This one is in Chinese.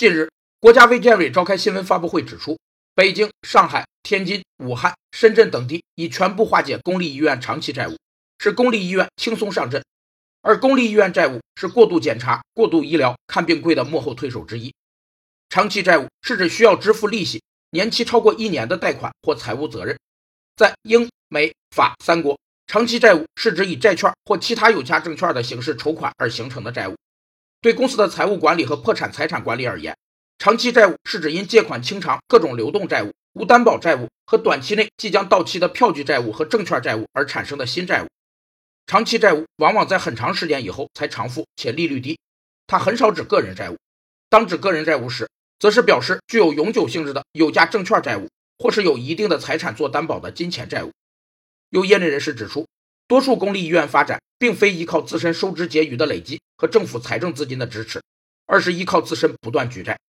近日，国家卫健委召开新闻发布会，指出，北京、上海、天津、武汉、深圳等地已全部化解公立医院长期债务，使公立医院轻松上阵。而公立医院债务是过度检查、过度医疗、看病贵的幕后推手之一。长期债务是指需要支付利息、年期超过一年的贷款或财务责任。在英、美、法三国，长期债务是指以债券或其他有价证券的形式筹款而形成的债务。对公司的财务管理和破产财产管理而言，长期债务是指因借款清偿各种流动债务、无担保债务和短期内即将到期的票据债务和证券债务而产生的新债务。长期债务往往在很长时间以后才偿付，且利率低。它很少指个人债务。当指个人债务时，则是表示具有永久性质的有价证券债务，或是有一定的财产做担保的金钱债务。有业内人士指出。多数公立医院发展并非依靠自身收支结余的累积和政府财政资金的支持，二是依靠自身不断举债，